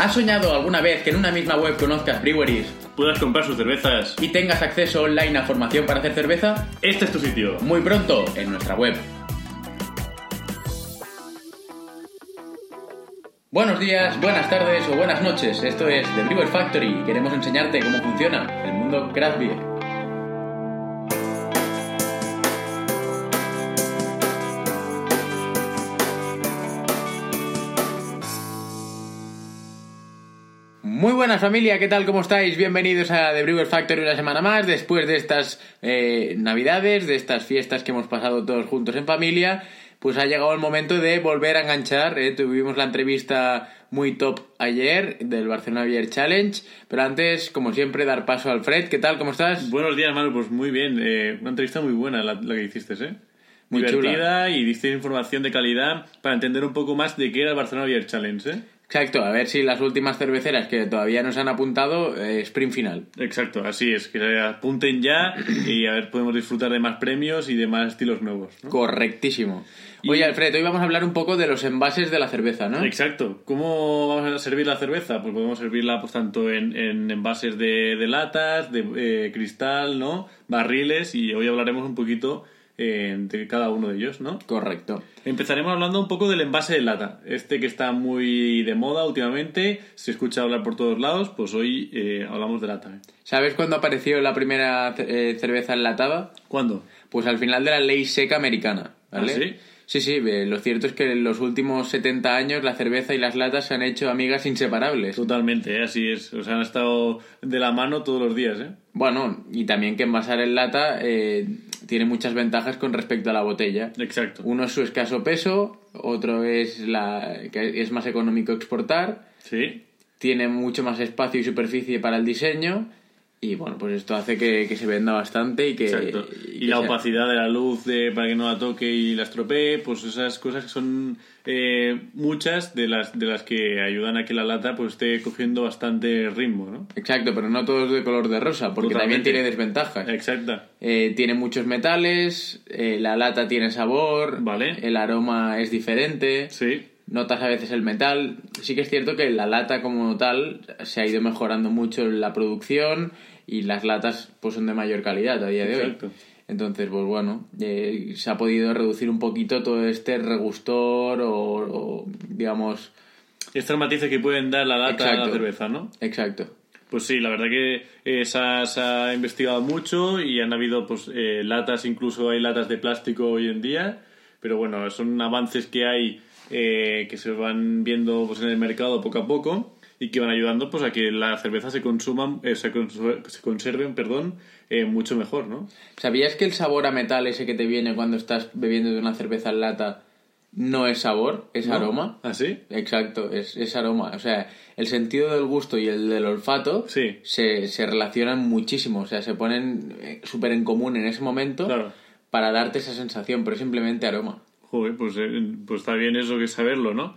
¿Has soñado alguna vez que en una misma web conozcas breweries puedas comprar sus cervezas. y tengas acceso online a formación para hacer cerveza? Este es tu sitio. Muy pronto en nuestra web. Buenos días, buenas tardes o buenas noches. Esto es The Brewer Factory y queremos enseñarte cómo funciona el mundo craft beer. Muy buenas familia, ¿qué tal? ¿Cómo estáis? Bienvenidos a The Brewer Factory una semana más, después de estas eh, navidades, de estas fiestas que hemos pasado todos juntos en familia, pues ha llegado el momento de volver a enganchar. ¿eh? Tuvimos la entrevista muy top ayer del Barcelona Beer Challenge, pero antes, como siempre, dar paso a Alfred. ¿Qué tal? ¿Cómo estás? Buenos días, Manu. Pues muy bien. eh, una entrevista muy buena la, la que hiciste, ¿eh? Muy Divertida y diste información de calidad para entender un poco más de qué era el Barcelona Beer Challenge, ¿eh? Exacto, a ver si las últimas cerveceras que todavía nos han apuntado, eh, sprint final. Exacto, así es. Que se apunten ya y a ver, podemos disfrutar de más premios y de más estilos nuevos. ¿no? Correctísimo. Y- Oye, Alfred, hoy vamos a hablar un poco de los envases de la cerveza, ¿no? Exacto. ¿Cómo vamos a servir la cerveza? Pues podemos servirla pues tanto en, en envases de, de latas, de eh, cristal, ¿no? Barriles y hoy hablaremos un poquito de cada uno de ellos, ¿no? Correcto. Empezaremos hablando un poco del envase de lata. Este que está muy de moda últimamente, se escucha hablar por todos lados, pues hoy eh, hablamos de lata. ¿eh? ¿Sabes cuándo apareció la primera eh, cerveza enlatada? ¿Cuándo? Pues al final de la ley seca americana, ¿vale? ¿Ah, sí? Sí, sí, eh, lo cierto es que en los últimos 70 años la cerveza y las latas se han hecho amigas inseparables. Totalmente, ¿eh? así es. O sea, han estado de la mano todos los días, ¿eh? Bueno, y también que envasar en lata eh, tiene muchas ventajas con respecto a la botella. Exacto. Uno es su escaso peso, otro es la que es más económico exportar, Sí. tiene mucho más espacio y superficie para el diseño y bueno, pues esto hace que, que se venda bastante y que... Exacto. Y, la sea- opacidad de la luz de, para que no la toque y la estropee, pues esas cosas que son eh, muchas de las, de las que ayudan a que la lata pues esté cogiendo bastante ritmo, ¿no? Exacto, pero no todo es de color de rosa, porque también tiene desventajas. Exacta. Eh, tiene muchos metales, eh, la lata tiene sabor, Vale. el aroma es diferente, Sí. Notas a veces el metal. Sí que es cierto que la lata como tal se ha ido mejorando mucho en la producción y las latas pues son de mayor calidad a día de Exacto. hoy. Entonces, pues bueno, eh, se ha podido reducir un poquito todo este regustor o, o, digamos... Estos matices que pueden dar la lata a la cerveza, ¿no? Exacto. Pues sí, la verdad que eh, se, ha, se ha investigado mucho y han habido pues eh, latas, incluso hay latas de plástico hoy en día, pero bueno, son avances que hay eh, que se van viendo pues, en el mercado poco a poco y que van ayudando pues a que la cerveza se consuman, eh, se, se conserven, perdón, eh, mucho mejor, ¿no? ¿Sabías que el sabor a metal ese que te viene cuando estás bebiendo de una cerveza en lata no es sabor, es ¿No? aroma? ¿Ah, sí? Exacto, es, es aroma. O sea, el sentido del gusto y el del olfato Sí. se, se relacionan muchísimo. O sea, se ponen eh, súper en común en ese momento Claro. para darte esa sensación, pero es simplemente aroma. Joder, pues, eh, pues está bien eso que saberlo, ¿no?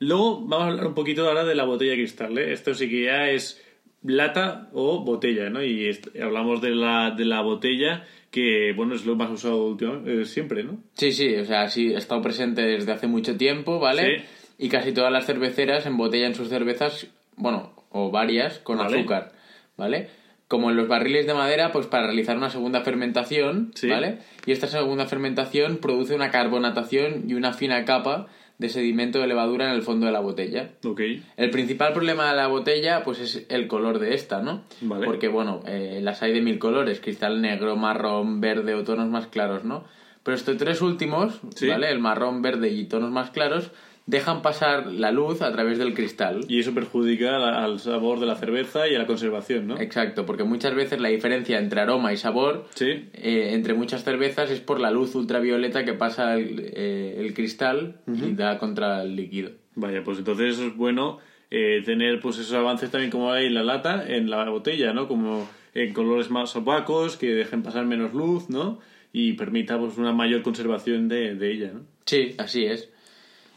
Luego vamos a hablar un poquito ahora de la botella de cristal. ¿eh? Esto sí que ya es lata o botella, ¿no? Y hablamos de la, de la botella, que bueno, es lo más usado últimamente, eh, siempre, ¿no? Sí, sí, o sea, sí, ha estado presente desde hace mucho tiempo, ¿vale? Sí. Y casi todas las cerveceras embotellan sus cervezas, bueno, o varias, con Vale. azúcar, ¿vale? Como en los barriles de madera, pues para realizar una segunda fermentación, Sí. ¿vale? Y esta segunda fermentación produce una carbonatación y una fina capa de sedimento de levadura en el fondo de la botella. Ok. El principal problema de la botella, pues es el color de esta, ¿no? Vale. Porque, bueno, eh, las hay de mil colores, cristal negro, marrón, verde o tonos más claros, ¿no? Pero estos tres últimos, Sí. ¿vale? El marrón, verde y tonos más claros, dejan pasar la luz a través del cristal. Y eso perjudica al sabor de la cerveza y a la conservación, ¿no? Exacto, porque muchas veces la diferencia entre aroma y sabor Sí. eh, entre muchas cervezas es por la luz ultravioleta que pasa el, eh, el cristal y da contra el líquido. Vaya, pues entonces eso es bueno eh, tener pues esos avances también como hay en la lata, en la botella, ¿no? Como en colores más opacos, que dejen pasar menos luz, ¿no? Y permita pues una mayor conservación de, de ella, ¿no? Sí, así es.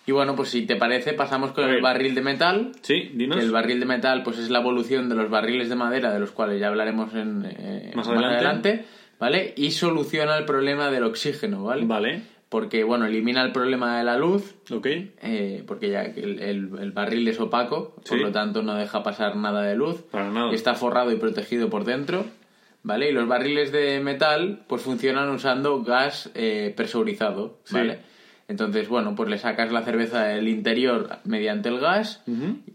Y bueno, pues si te parece, pasamos con el barril de metal. Sí, dinos. El barril de metal pues es la evolución de los barriles de madera, de los cuales ya hablaremos en, eh, Más adelante. ¿vale? Y soluciona el problema del oxígeno, ¿vale? Vale, Porque, bueno, elimina el problema de la luz, ok. eh, porque ya que el, el- el barril es opaco, por Sí. lo tanto no deja pasar nada de luz. Para nada. Y está forrado y protegido por dentro, ¿vale? Y los barriles de metal pues funcionan usando gas eh, presurizado, Sí. Entonces, bueno, pues le sacas la cerveza del interior mediante el gas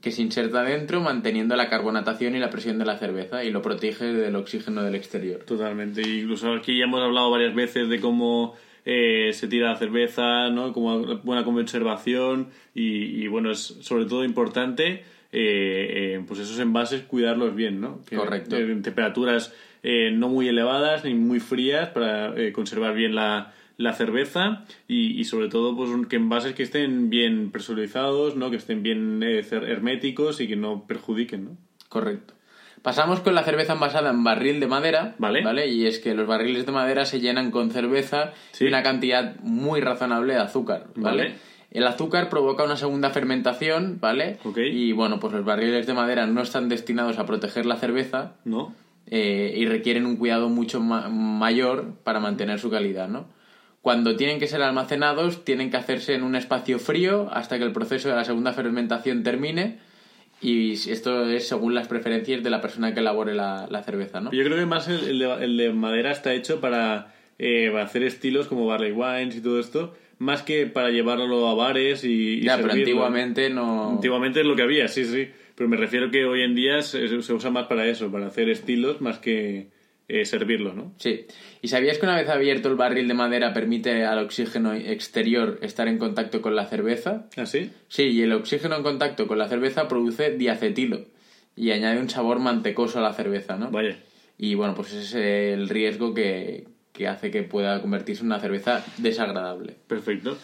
que se inserta dentro manteniendo la carbonatación y la presión de la cerveza y lo protege del oxígeno del exterior. Totalmente. Incluso aquí ya hemos hablado varias veces de cómo eh, se tira la cerveza, ¿no? Como buena conservación y, y, bueno, es sobre todo importante eh, pues esos envases cuidarlos bien, ¿no? Que- Correcto. En temperaturas eh, no muy elevadas ni muy frías para eh, conservar bien la, la cerveza y, y sobre todo pues que envases que estén bien presurizados, ¿no? Que estén bien eh, herméticos y que no perjudiquen, ¿no? Correcto. Pasamos con la cerveza envasada en barril de madera, Vale. Y es que los barriles de madera se llenan con cerveza Sí. y una cantidad muy razonable de azúcar, ¿vale? Vale. El azúcar provoca una segunda fermentación, ¿vale? Ok. Y bueno, pues los barriles de madera no están destinados a proteger la cerveza ¿No? eh, y requieren un cuidado mucho ma- mayor para mantener su calidad, ¿no? Cuando tienen que ser almacenados, tienen que hacerse en un espacio frío hasta que el proceso de la segunda fermentación termine. Y esto es según las preferencias de la persona que elabore la, la cerveza, ¿no? Yo creo que más el, el de, el de madera está hecho para, eh, para hacer estilos como barley wines y todo esto, más que para llevarlo a bares y, y ya, pero servirlo. antiguamente no... Antiguamente es lo que había, sí, sí. Pero me refiero que hoy en día se, se usa más para eso, para hacer estilos más que eh, servirlo, ¿no? Sí. ¿Y sabías que una vez abierto el barril de madera permite al oxígeno exterior estar en contacto con la cerveza? ¿Así? Sí, y el oxígeno en contacto con la cerveza produce diacetilo y añade un sabor mantecoso a la cerveza, ¿no? Vaya. Y bueno, pues ese es el riesgo que, que hace que pueda convertirse en una cerveza desagradable. Perfecto.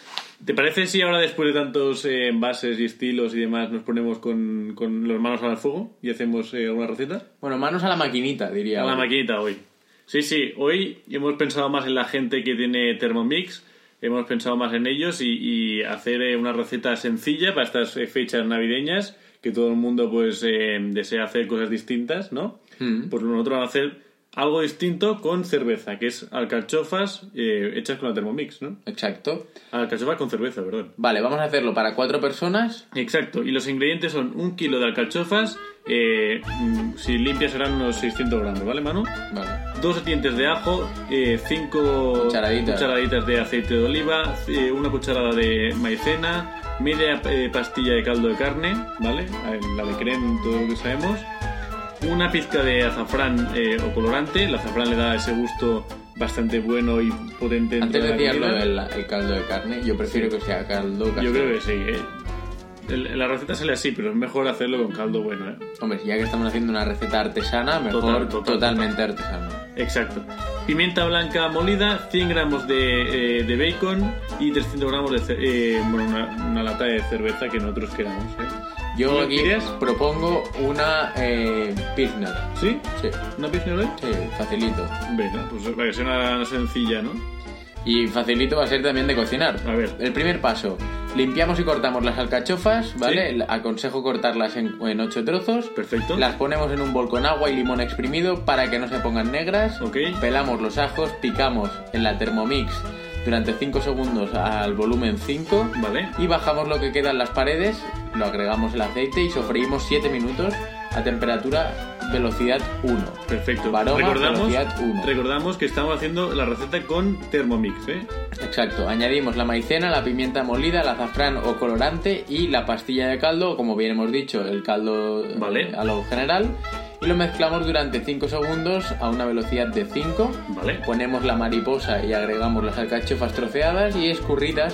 ¿Te parece si ahora después de tantos eh, envases y estilos y demás nos ponemos con, con las manos al fuego y hacemos eh, alguna receta? Bueno, manos a la maquinita, diría. A la hoy. maquinita hoy. Sí, sí, hoy hemos pensado más en la gente que tiene Thermomix, hemos pensado más en ellos y, y hacer eh, una receta sencilla para estas eh, fechas navideñas, que todo el mundo pues eh, desea hacer cosas distintas, ¿no? Mm. Pues nosotros vamos a hacer algo distinto con cerveza, que es alcachofas eh, hechas con la Thermomix, ¿no? Exacto. Alcachofas con cerveza, perdón. Vale, vamos a hacerlo para cuatro personas. Exacto, y los ingredientes son un kilo de alcachofas, eh, mm, si limpias serán unos 600 gramos, ¿vale, Manu? Vale. dos dientes de ajo, eh, cinco Cucharaditas. cucharaditas de aceite de oliva, una cucharada de maicena, media pastilla de caldo de carne, ¿vale? La de creme, todo lo que sabemos. Una pizca de azafrán eh, o colorante, el azafrán le da ese gusto bastante bueno y potente Antes de la decías lo comida. del el caldo de carne. Yo prefiero que sea caldo Yo creo que sí. eh. El- La receta sale así, pero es mejor hacerlo con caldo bueno, ¿eh? Hombre, ya que estamos haciendo una receta artesana, mejor Total, total, totalmente artesana. Exacto. Pimienta blanca molida, 100 gramos de, eh, de bacon y 300 gramos de eh, bueno, una, una lata de cerveza que nosotros queramos. ¿eh? Yo ¿Tú aquí quieres? propongo una eh, Pilsner. ¿Sí? Sí, ¿Una Pilsner Light? sí, facilito. Venga, pues para que sea una sencilla, ¿no? Y facilito va a ser también de cocinar. A ver. El primer paso, limpiamos y cortamos las alcachofas, ¿vale? Sí. Aconsejo cortarlas en, en ocho trozos. Perfecto. Las ponemos en un bol con agua y limón exprimido para que no se pongan negras. Ok. Pelamos los ajos, picamos en la Thermomix durante 5 segundos al volumen 5. Vale. Y bajamos lo que queda en las paredes, lo agregamos el aceite y sofreímos 7 minutos a temperatura velocidad 1. Perfecto. Recordamos, velocidad 1. recordamos que estamos haciendo la receta con Thermomix, ¿eh? Exacto, añadimos la maicena, la pimienta molida, el azafrán o colorante y la pastilla de caldo, como bien hemos dicho, el caldo eh, Vale. a lo general. Y lo mezclamos durante 5 segundos a una velocidad de 5. Vale. Ponemos la mariposa y agregamos las alcachofas troceadas y escurridas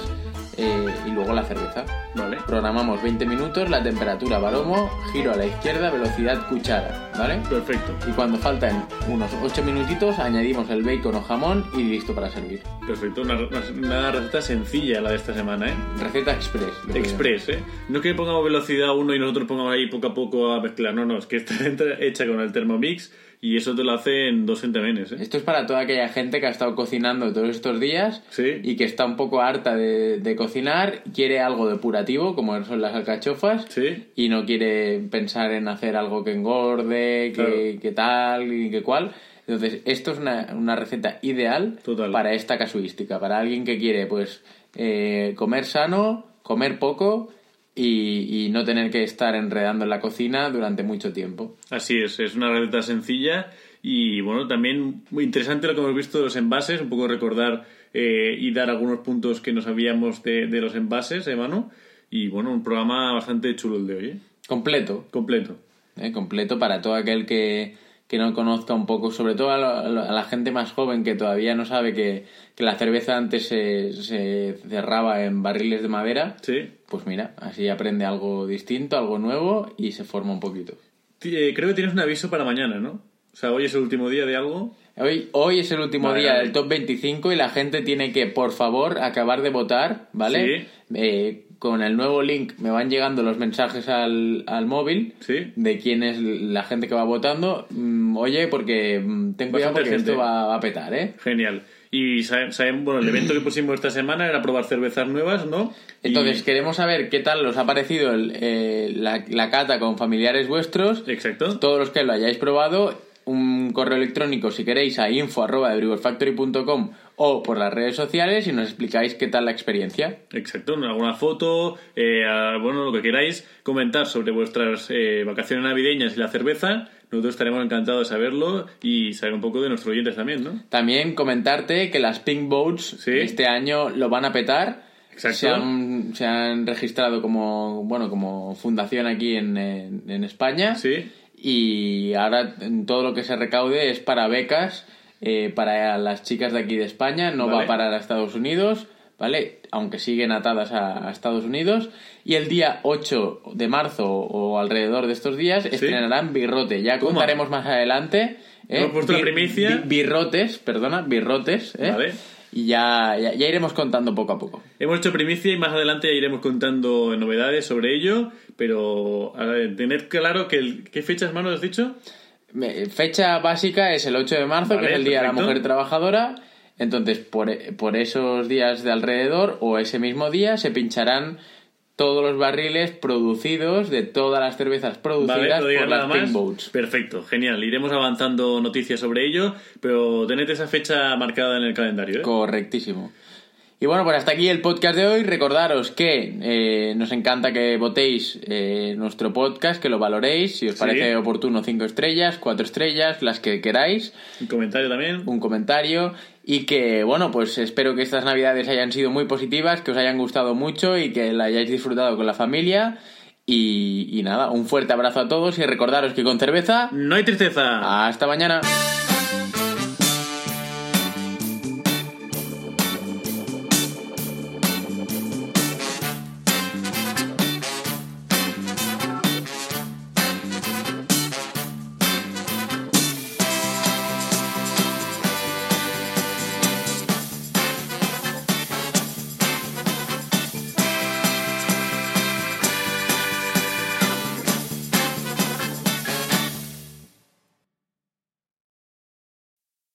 eh, y luego la cerveza. Vale. Programamos 20 minutos, la temperatura baromo, giro a la izquierda, velocidad cuchara, ¿vale? Perfecto. Y cuando faltan unos 8 minutitos, añadimos el bacon o jamón y listo para servir. Perfecto. Una, receta sencilla la de esta semana, ¿eh? Receta express. Express, ¿eh? No que pongamos velocidad 1 y nosotros pongamos ahí poco a poco a mezclar. No, no, es que está hecha con el Thermomix y eso te lo hace en dos centemenes, ¿eh? Esto es para toda aquella gente que ha estado cocinando todos estos días Sí. y que está un poco harta de, de cocinar, quiere algo depurativo, como son las alcachofas, Sí. y no quiere pensar en hacer algo que engorde, que, Claro. que tal y que cual. Entonces, esto es una, una receta ideal Total. para esta casuística, para alguien que quiere, pues, eh, comer sano, comer poco y, y no tener que estar enredando en la cocina durante mucho tiempo. Así es, es una receta sencilla y bueno, también muy interesante lo que hemos visto de los envases, un poco recordar eh, y dar algunos puntos que no sabíamos de, de los envases, ¿eh, Manu? Y bueno, un programa bastante chulo el de hoy, ¿eh? Completo. Completo. ¿eh? completo para todo aquel que, que no conozca un poco, sobre todo a, la- a gente más joven que todavía no sabe que, que la cerveza antes se, se cerraba en barriles de madera. Sí. Pues mira, así aprende algo distinto, algo nuevo y se forma un poquito. Eh, creo que tienes un aviso para mañana, ¿no? O sea, hoy es el último día de algo. Hoy, hoy es el último Vale, día del top 25 y la gente tiene que, por favor, acabar de votar, ¿vale? Sí. Eh, con el nuevo link me van llegando los mensajes al, al móvil Sí. de quién es la gente que va votando. Mm, oye, porque mm, ten cuidado Bastante porque gente. esto va, va a petar, ¿eh? Genial. Y sabe- saben, bueno, el evento que pusimos esta semana era probar cervezas nuevas, ¿no? Y- Entonces, queremos saber qué tal os ha parecido el, eh, la, la cata con familiares vuestros. Exacto. Todos los que lo hayáis probado, un correo electrónico si queréis a info.thebrewers.factory.com o por las redes sociales y nos explicáis qué tal la experiencia. Exacto, alguna foto, eh, bueno, lo que queráis comentar sobre vuestras eh, vacaciones navideñas y la cerveza. Nosotros estaremos encantados de saberlo y saber un poco de nuestros oyentes también, ¿no? También comentarte que las Pink Boats Sí. este año lo van a petar. Exacto. Se han, se han registrado como, bueno, como fundación aquí en, en- en España. Sí. Y ahora todo lo que se recaude es para becas eh, para las chicas de aquí de España. No va Vale. a parar a Estados Unidos, ¿vale? Aunque siguen atadas a, a Estados Unidos. Y el día 8 de marzo o alrededor de estos días estrenarán Birrote. Ya Toma. contaremos más adelante. ¿eh? Hemos puesto la primicia. bi- birrotes, perdona, birrotes. ¿eh? Vale. Y ya, ya, ya iremos contando poco a poco. Hemos hecho primicia y más adelante ya iremos contando novedades sobre ello, pero a ver, tened claro que el, ¿qué fechas, mano, has dicho? Fecha básica es el 8 de marzo, Vale, que es el Día de la. Mujer Trabajadora. Entonces, por, por esos días de alrededor o ese mismo día se pincharán todos los barriles producidos de todas las cervezas Vale, producidas digas por las. Pink Boats. Perfecto, genial. Iremos avanzando noticias sobre ello, pero tened esa fecha marcada en el calendario, ¿eh? Correctísimo. Y bueno, pues hasta aquí el podcast de hoy. Recordaros que eh, nos encanta que votéis eh, nuestro podcast, que lo valoréis, si os Sí. parece oportuno, cinco estrellas, cuatro estrellas, las que queráis. Un comentario también. un comentario y que bueno pues espero que estas navidades hayan sido muy positivas que os hayan gustado mucho y que la hayáis disfrutado con la familia y, y nada un fuerte abrazo a todos y recordaros que con cerveza No hay tristeza. hasta mañana